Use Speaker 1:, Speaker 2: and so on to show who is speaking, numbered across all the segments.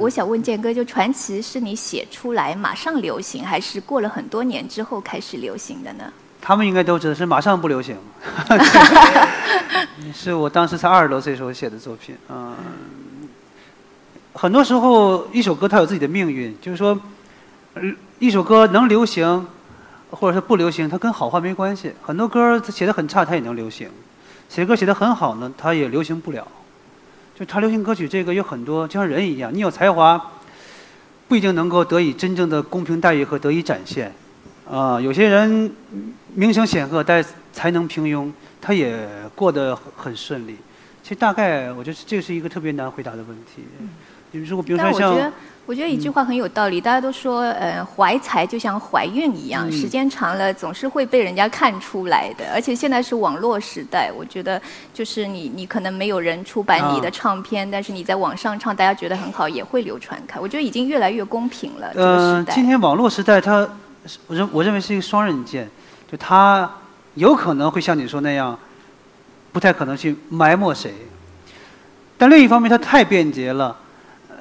Speaker 1: 我想问建哥，就传奇是你写出来马上流行，还是过了很多年之后开始流行的呢？
Speaker 2: 他们应该都知道是马上不流行，是我当时才二十多岁时候写的作品。嗯，很多时候一首歌它有自己的命运，就是说，一首歌能流行，或者是不流行，它跟好坏没关系。很多歌它写的很差，它也能流行；写歌写的很好呢，它也流行不了。就唱流行歌曲这个有很多，就像人一样，你有才华，不一定能够得以真正的公平待遇和得以展现。啊，有些人名声显赫，但才能平庸，他也过得很顺利。其实大概，我觉得这是一个特别难回答的问题。你如果比如说像。
Speaker 1: 我觉得一句话很有道理，大家都说，呃，怀才就像怀孕一样，时间长了总是会被人家看出来的。而且现在是网络时代，我觉得就是你，你可能没有人出版你的唱片，但是你在网上唱，大家觉得很好，也会流传开。我觉得已经越来越公平了。
Speaker 2: 嗯，今天网络时代，它，我认我认为是一个双刃剑，就它有可能会像你说那样，不太可能去埋没谁，但另一方面，它太便捷了。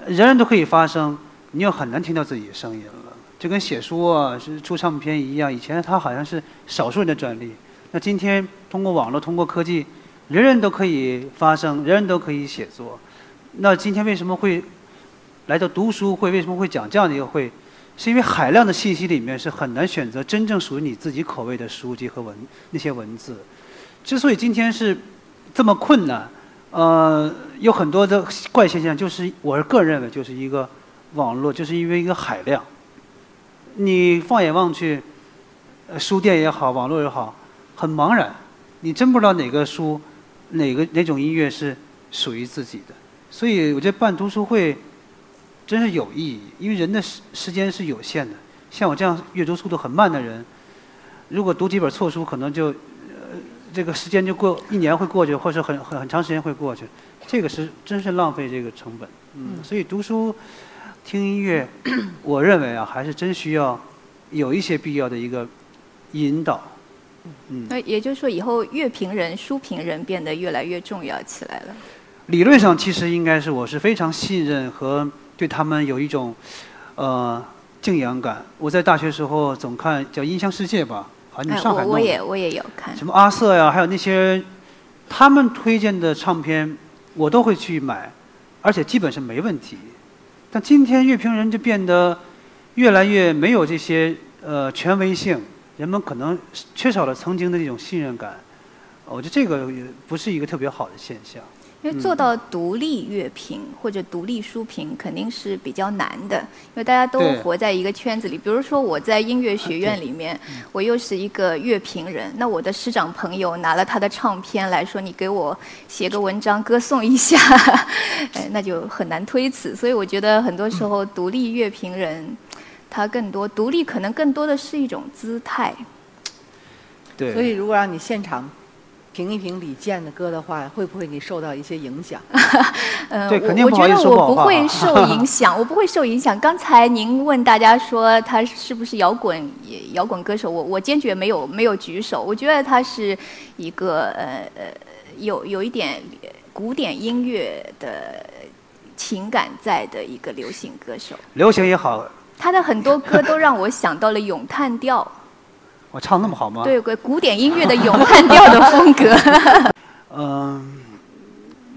Speaker 2: 人人都可以发声，你又很难听到自己的声音了。就跟写书啊、是出唱片一样，以前它好像是少数人的专利。那今天通过网络、通过科技，人人都可以发声，人人都可以写作。那今天为什么会来到读书会？为什么会讲这样的一个会？是因为海量的信息里面是很难选择真正属于你自己口味的书籍和文那些文字。之所以今天是这么困难。呃，有很多的怪现象，就是我是个人认为，就是一个网络，就是因为一个海量。你放眼望去，呃，书店也好，网络也好，很茫然，你真不知道哪个书、哪个哪种音乐是属于自己的。所以我觉得办读书会真是有意义，因为人的时时间是有限的。像我这样阅读速度很慢的人，如果读几本错书，可能就。这个时间就过一年会过去，或者很很很长时间会过去，这个是真是浪费这个成本。嗯，所以读书、听音乐，我认为啊，还是真需要有一些必要的一个引导。
Speaker 1: 嗯，那也就是说，以后乐评人、书评人变得越来越重要起来了。
Speaker 2: 理论上，其实应该是我是非常信任和对他们有一种呃敬仰感。我在大学时候总看叫《音箱世界》吧。
Speaker 1: 哎，我我也我也有看。
Speaker 2: 什么阿瑟呀，还有那些他们推荐的唱片，我都会去买，而且基本是没问题。但今天乐评人就变得越来越没有这些呃权威性，人们可能缺少了曾经的那种信任感。我觉得这个也不是一个特别好的现象。
Speaker 1: 因为做到独立乐评或者独立书评肯定是比较难的，因为大家都活在一个圈子里。比如说我在音乐学院里面，我又是一个乐评人，那我的师长朋友拿了他的唱片来说，你给我写个文章歌颂一下，哎，那就很难推辞。所以我觉得很多时候独立乐评人，他更多独立可能更多的是一种姿态。
Speaker 2: 对。
Speaker 3: 所以如果让你现场。评一评李健的歌的话，会不会你受到一些影响？
Speaker 1: 呃，我我觉得我不会受影响，我不会受影响。刚才您问大家说他是不是摇滚摇滚歌手，我我坚决没有没有举手。我觉得他是一个呃呃有有一点古典音乐的情感在的一个流行歌手。
Speaker 2: 流行也好，
Speaker 1: 他的很多歌都让我想到了咏叹调。
Speaker 2: 我唱那么好吗？
Speaker 1: 对，个古典音乐的咏叹调的风格。
Speaker 2: 嗯，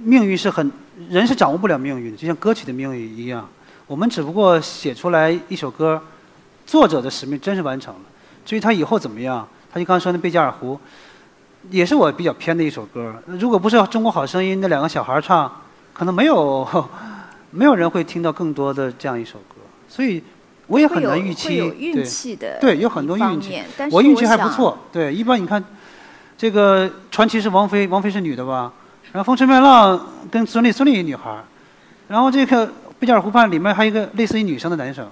Speaker 2: 命运是很，人是掌握不了命运的，就像歌曲的命运一样。我们只不过写出来一首歌，作者的使命真是完成了。至于他以后怎么样，他就刚才说那贝加尔湖，也是我比较偏的一首歌。如果不是《中国好声音》那两个小孩唱，可能没有 没有人会听到更多的这样一首歌。所以。我也很难预期，
Speaker 1: 对
Speaker 2: 对，有很多运气。我运气还不错，对。一般你看，这个传奇是王菲，王菲是女的吧？然后风吹麦浪跟孙俪，孙俪一女孩然后这个贝加尔湖畔里面还有一个类似于女生的男生，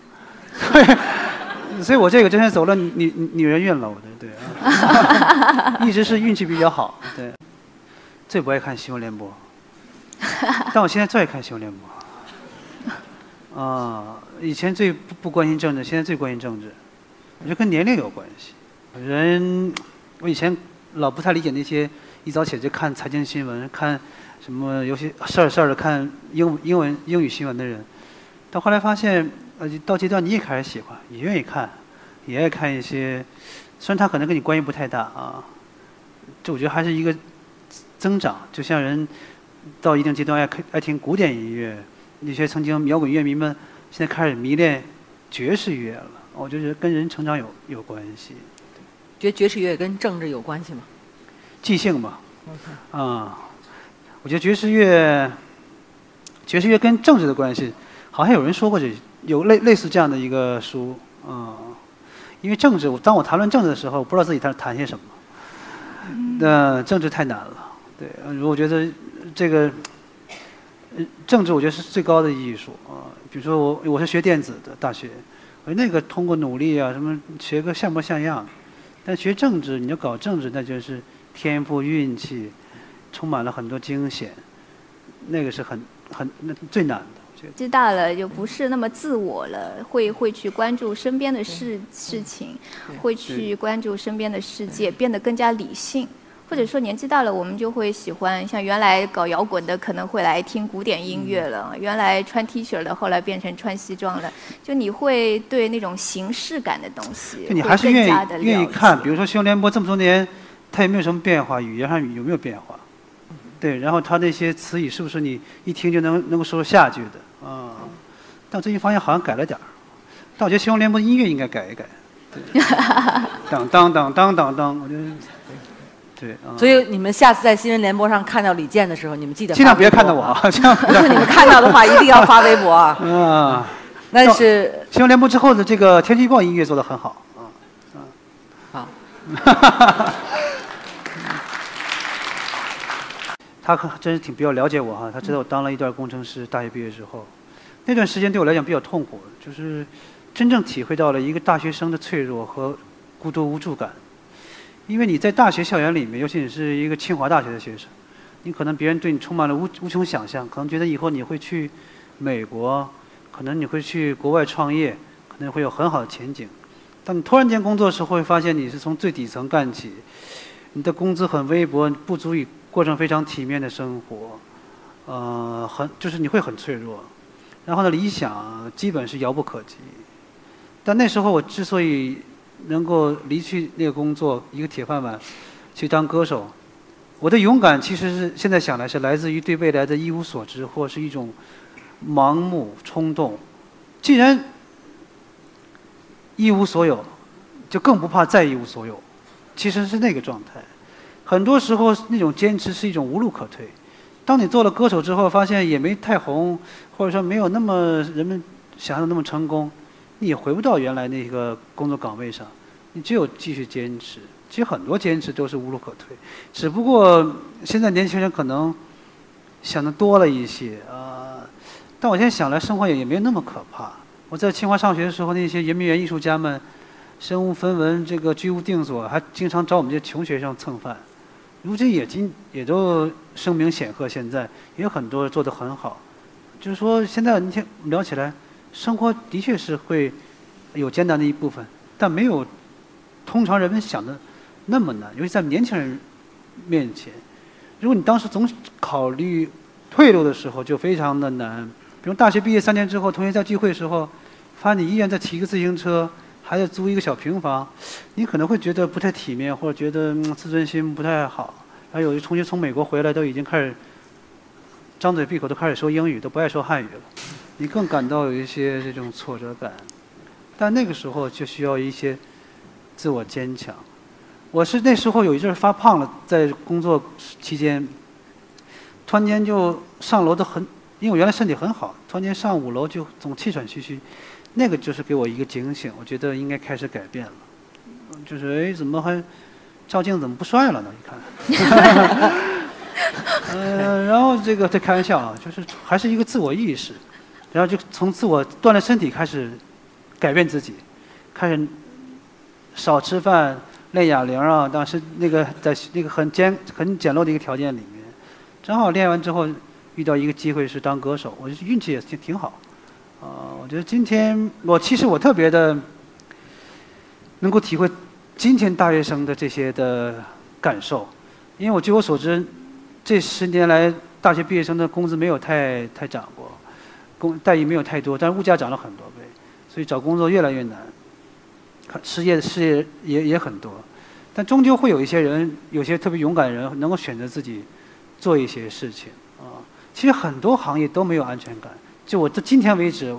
Speaker 2: 所以我这个真是走了女女女人运了，我的对啊，一直是运气比较好，对。最不爱看新闻联播，但我现在最爱看新闻联播，啊。以前最不不关心政治，现在最关心政治，我觉得跟年龄有关系。人，我以前老不太理解那些一早起来就看财经新闻、看什么有些事儿事儿的看英英文英语新闻的人，但后来发现，呃，到阶段你也开始喜欢，也愿意看，也爱看一些，虽然它可能跟你关系不太大啊，这我觉得还是一个增长。就像人到一定阶段爱爱听古典音乐，那些曾经摇滚乐迷们现在开始迷恋爵士乐了，我觉得跟人成长有有关系。
Speaker 3: 觉得爵士乐跟政治有关系吗？
Speaker 2: 即兴吧，啊，我觉得爵士乐，爵士乐跟政治的关系，好像有人说过这有类类似这样的一个书，啊，因为政治，当我谈论政治的时候，我不知道自己在谈些什么，那政治太难了，对，我觉得这个，政治我觉得是最高的艺术啊，比如说我我是学电子的大学，我那个通过努力啊，什么学个像模像样。但学政治，你要搞政治，那就是天赋、运气，充满了很多惊险，那个是很很那最难的。我觉得。
Speaker 1: 知道了，就不是那么自我了，会会去关注身边的事事情，会去关注身边的世界，变得更加理性。或者说年纪大了，我们就会喜欢像原来搞摇滚的，可能会来听古典音乐了；原来穿 T 恤的，后来变成穿西装了。就你会对那种形式感的东西，
Speaker 2: 就你还是愿意愿意看。比如说《新闻联播》这么多年，它有没有什么变化？语言上有没有变化？对，然后它那些词语是不是你一听就能能够说下句的？啊，但最近发现好像改了点儿。但我觉得《新闻联播》音乐应该改一改。当当当当当当，我觉得。对，
Speaker 3: 所以你们下次在新闻联播上看到李健的时候，你们记得
Speaker 2: 尽量别看到我啊！
Speaker 3: 不是 你们看到的话，一定要发微博啊！嗯，那是
Speaker 2: 新闻联播之后的这个天气预报音乐做的很好啊
Speaker 3: 啊！好，
Speaker 2: 他可真是挺比较了解我哈，他知道我当了一段工程师，大学毕业之后，那段时间对我来讲比较痛苦，就是真正体会到了一个大学生的脆弱和孤独无助感。因为你在大学校园里面，尤其你是一个清华大学的学生，你可能别人对你充满了无无穷想象，可能觉得以后你会去美国，可能你会去国外创业，可能会有很好的前景。但你突然间工作的时候，会发现你是从最底层干起，你的工资很微薄，不足以过上非常体面的生活，呃，很就是你会很脆弱。然后呢，理想基本是遥不可及。但那时候我之所以能够离去那个工作，一个铁饭碗，去当歌手，我的勇敢其实是现在想来是来自于对未来的一无所知，或是一种盲目冲动。既然一无所有，就更不怕再一无所有。其实是那个状态。很多时候那种坚持是一种无路可退。当你做了歌手之后，发现也没太红，或者说没有那么人们想象的那么成功。你也回不到原来那个工作岗位上，你只有继续坚持。其实很多坚持都是无路可退，只不过现在年轻人可能想的多了一些啊。但我现在想来，生活也也没有那么可怕。我在清华上学的时候，那些圆明园艺术家们，身无分文，这个居无定所，还经常找我们这些穷学生蹭饭。如今也今也都声名显赫，现在也有很多做得很好。就是说，现在你听聊起来。生活的确是会有艰难的一部分，但没有通常人们想的那么难。尤其在年轻人面前，如果你当时总考虑退路的时候，就非常的难。比如大学毕业三年之后，同学在聚会的时候，发现你依然在骑个自行车，还在租一个小平房，你可能会觉得不太体面，或者觉得自尊心不太好。还有的同学从美国回来，都已经开始张嘴闭口都开始说英语，都不爱说汉语了。你更感到有一些这种挫折感，但那个时候就需要一些自我坚强。我是那时候有一阵发胖了，在工作期间，突然间就上楼的很，因为我原来身体很好，突然间上五楼就总气喘吁吁，那个就是给我一个警醒，我觉得应该开始改变了。就是哎，怎么还照镜子怎么不帅了呢？你看，嗯，然后这个在开玩笑啊，就是还是一个自我意识。然后就从自我锻炼身体开始，改变自己，开始少吃饭，练哑铃啊。当时那个在那个很简很简陋的一个条件里面，正好练完之后遇到一个机会是当歌手，我觉得运气也挺挺好。啊，我觉得今天我其实我特别的能够体会今天大学生的这些的感受，因为我据我所知，这十年来大学毕业生的工资没有太太涨过。工待遇没有太多，但是物价涨了很多倍，所以找工作越来越难，失业失业也也很多，但终究会有一些人，有些特别勇敢的人能够选择自己做一些事情啊。其实很多行业都没有安全感，就我到今天为止，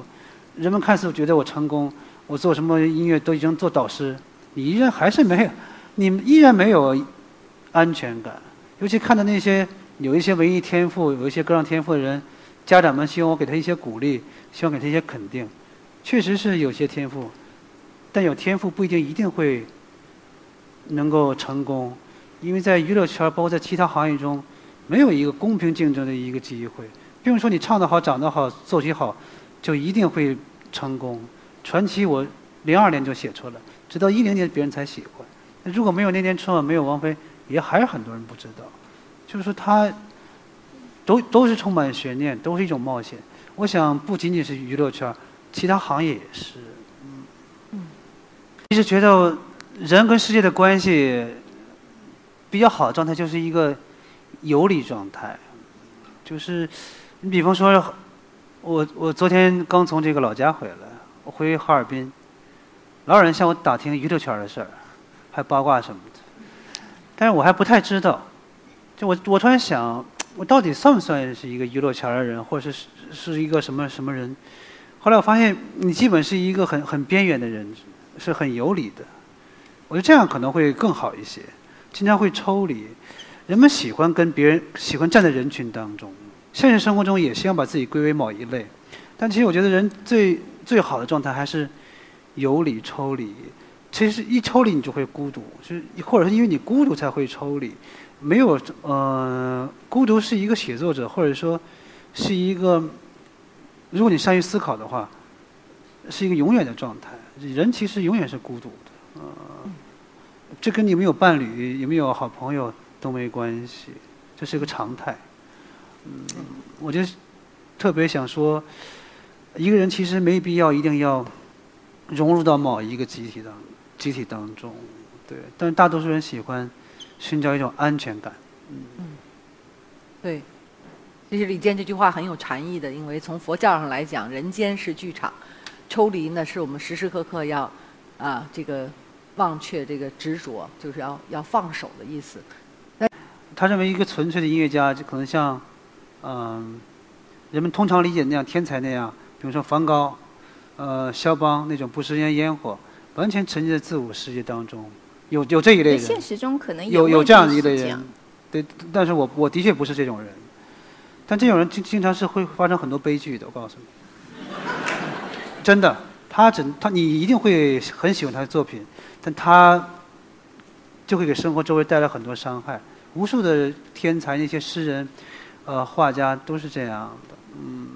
Speaker 2: 人们看似觉得我成功，我做什么音乐都已经做导师，你依然还是没有，你依然没有安全感，尤其看到那些。有一些文艺天赋、有一些歌唱天赋的人，家长们希望我给他一些鼓励，希望给他一些肯定。确实是有些天赋，但有天赋不一定一定会能够成功，因为在娱乐圈，包括在其他行业中，没有一个公平竞争的一个机会。并不是说你唱得好、长得好、作曲好，就一定会成功。传奇我零二年就写出来，直到一零年别人才喜欢。如果没有那年春晚，没有王菲，也还是很多人不知道。就是说，他都都是充满悬念，都是一种冒险。我想，不仅仅是娱乐圈，其他行业也是。嗯嗯。一直觉得人跟世界的关系比较好的状态，就是一个游离状态。就是你比方说，我我昨天刚从这个老家回来，我回哈尔滨，老有人向我打听娱乐圈的事儿，还八卦什么的，但是我还不太知道。就我，我突然想，我到底算不算是一个娱乐圈的人，或者是是一个什么什么人？后来我发现，你基本是一个很很边缘的人，是很有理的。我觉得这样可能会更好一些，经常会抽离。人们喜欢跟别人，喜欢站在人群当中。现实生活中也希望把自己归为某一类，但其实我觉得人最最好的状态还是有理、抽离。其实一抽离，你就会孤独，就是或者是因为你孤独才会抽离。没有，呃，孤独是一个写作者，或者说是一个，如果你善于思考的话，是一个永远的状态。人其实永远是孤独的，呃，这跟你没有伴侣、有没有好朋友都没关系，这是一个常态。嗯，我就特别想说，一个人其实没必要一定要融入到某一个集体当中集体当中，对，但是大多数人喜欢。寻找一种安全感。
Speaker 3: 嗯，对，其实李健这句话很有禅意的，因为从佛教上来讲，人间是剧场，抽离呢是我们时时刻刻要啊这个忘却这个执着，就是要要放手的意思。
Speaker 2: 他认为一个纯粹的音乐家就可能像嗯人们通常理解那样天才那样，比如说梵高、呃肖邦那种不食人间烟火，完全沉浸在自我世界当中。有有这一类人，
Speaker 1: 现实中可能
Speaker 2: 有有这样一类人，对，但是我我的确不是这种人，但这种人经经常是会发生很多悲剧的，我告诉你，真的，他只他你一定会很喜欢他的作品，但他就会给生活周围带来很多伤害。无数的天才那些诗人，呃，画家都是这样的，嗯。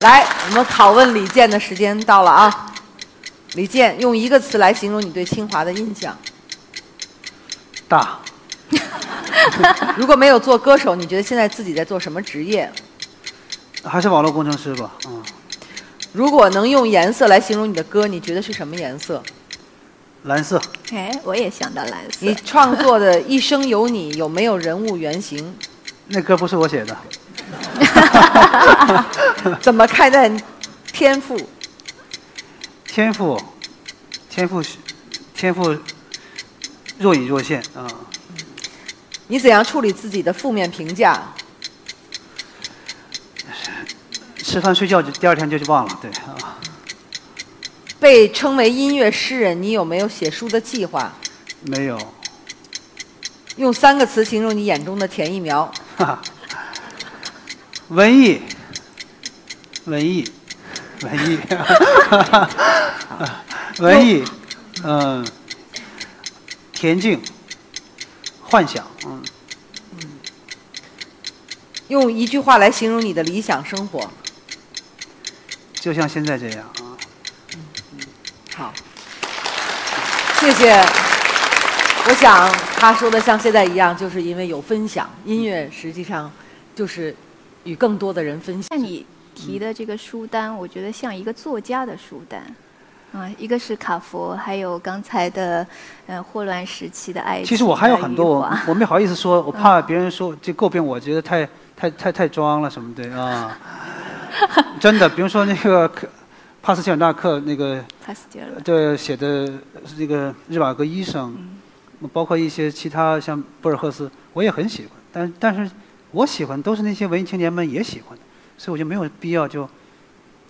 Speaker 3: 来，我们拷问李健的时间到了啊！李健，用一个词来形容你对清华的印象。
Speaker 2: 大。
Speaker 3: 如果没有做歌手，你觉得现在自己在做什么职业？
Speaker 2: 还是网络工程师吧，嗯。
Speaker 3: 如果能用颜色来形容你的歌，你觉得是什么颜色？
Speaker 2: 蓝色。
Speaker 1: 哎，我也想到蓝色。
Speaker 3: 你创作的《一生有你》有没有人物原型？
Speaker 2: 那歌不是我写的。
Speaker 3: 怎么看待天赋？
Speaker 2: 天赋，天赋，天赋。若隐若现啊！
Speaker 3: 你怎样处理自己的负面评价？
Speaker 2: 吃饭睡觉就第二天就就忘了，对啊。
Speaker 3: 被称为音乐诗人，你有没有写书的计划？
Speaker 2: 没有。
Speaker 3: 用三个词形容你眼中的田一苗。
Speaker 2: 文艺，文艺，文艺，文艺，嗯。恬静，幻想，嗯，
Speaker 3: 嗯，用一句话来形容你的理想生活，
Speaker 2: 就像现在这样啊，
Speaker 3: 嗯，好，谢谢。我想他说的像现在一样，就是因为有分享，音乐实际上就是与更多的人分享。
Speaker 1: 像你提的这个书单，我觉得像一个作家的书单。啊，一个是卡佛，还有刚才的，呃，霍乱时期的爱情。
Speaker 2: 其实我还有很多，我我没好意思说，我怕别人说就诟病，我觉得太太太太装了什么的啊。真的，比如说那个帕斯切尔纳克那个
Speaker 1: 帕斯捷尔，
Speaker 2: 对写的这个日瓦戈医生，包括一些其他像博尔赫斯，我也很喜欢。但但是我喜欢都是那些文艺青年们也喜欢的，所以我就没有必要就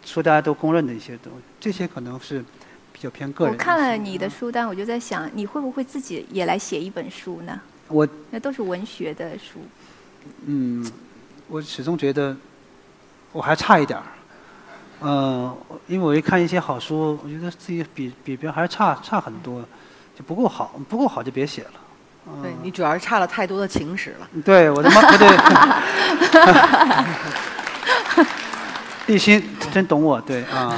Speaker 2: 说大家都公认的一些东西。这些可能是比较偏个人。
Speaker 1: 我看了你的书单，我就在想，你会不会自己也来写一本书呢？
Speaker 2: 我
Speaker 1: 那都是文学的书。
Speaker 2: 嗯，我始终觉得我还差一点儿。嗯、因为我一看一些好书，我觉得自己比比别人还是差差很多，就不够好，不够好就别写了。嗯
Speaker 3: 对你主要是差了太多的情史了。
Speaker 2: 对，我他妈，不对，立新真懂我，对啊，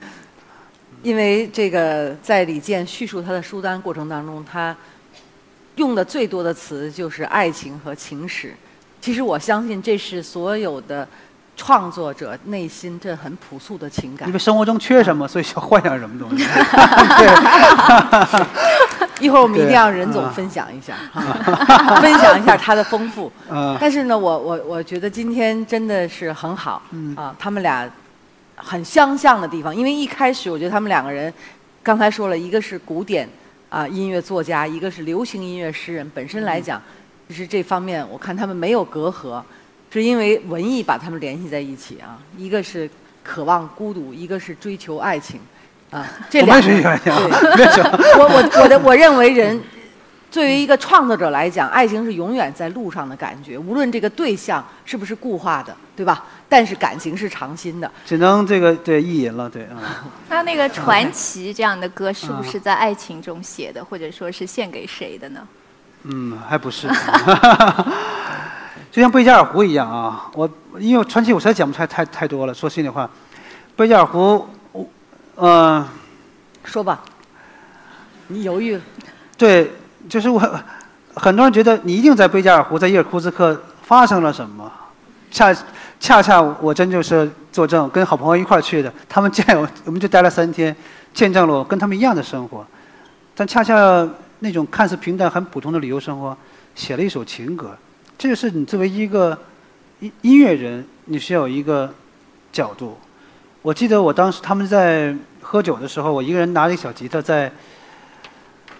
Speaker 3: 因为这个在李健叙述他的书单过程当中，他用的最多的词就是爱情和情史。其实我相信这是所有的创作者内心这很朴素的情感
Speaker 2: 因为。生活中缺什么，所以要幻想什么东西。对，
Speaker 3: 一会儿我们一定
Speaker 2: 对
Speaker 3: 要任总
Speaker 2: 嗯
Speaker 3: 分享一下，哈分享一下他的丰富。
Speaker 2: 嗯。
Speaker 3: 但是呢，我我我觉得今天真的是很好，
Speaker 2: 嗯。
Speaker 3: 啊，他们俩很相像的地方，因为一开始我觉得他们两个人，刚才说了一个是古典啊音乐作家，一个是流行音乐诗人，本身来讲，就是这方面我看他们没有隔阂，是因为文艺把他们联系在一起啊，一个是渴望孤独，一个是追求爱情，啊，这两个
Speaker 2: 们也是这样
Speaker 3: 对。我我我的我认为人，作为一个创作者来讲，爱情是永远在路上的感觉，无论这个对象是不是固化的，对吧？但是感情是长新的。
Speaker 2: 只能这个对意淫了，对啊。
Speaker 1: 那那个传奇这样的歌，是不
Speaker 2: 嗯
Speaker 1: 是在爱情中写的，或者说是献给谁的呢？
Speaker 2: 嗯，还不是，就像贝加尔湖一样啊。我因为传奇我实在讲不出来太太多了，说心里话，贝加尔湖，我嗯、
Speaker 3: 说吧，你犹豫了，
Speaker 2: 对，就是我，很多人觉得你一定在贝加尔湖，在伊尔库茨克发生了什么，恰恰恰我真就是作证，跟好朋友一块儿去的，他们见我，我们就待了三天，见证了我跟他们一样的生活，但恰恰那种看似平淡、很普通的旅游生活，写了一首情歌，这就是你作为一个音音乐人，你需要有一个角度。我记得我当时他们在喝酒的时候，我一个人拿着小吉他在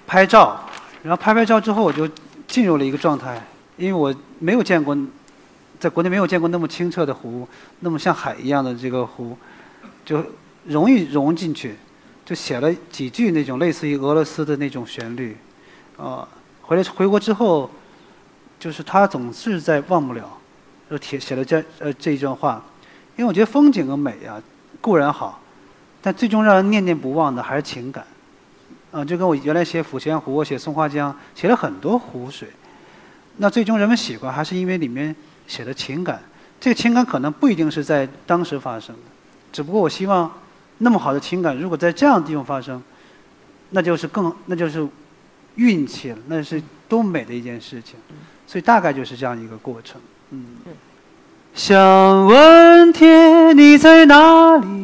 Speaker 2: 拍照，然后拍拍照之后，我就进入了一个状态，因为我没有见过，在国内没有见过那么清澈的湖，那么像海一样的这个湖，就容易融进去，就写了几句那种类似于俄罗斯的那种旋律，啊、回来回国之后，就是他总是在忘不了，就写写了这呃这一段话，因为我觉得风景和美啊固然好，但最终让人念念不忘的还是情感。啊，就跟我原来写抚仙湖，我写松花江，写了很多湖水。那最终人们喜欢，还是因为里面写的情感。这个情感可能不一定是在当时发生的，只不过我希望，那么好的情感，如果在这样的地方发生，那就是更，那就是运气了，那是多美的一件事情。所以大概就是这样一个过程。嗯。想问天，你在哪里？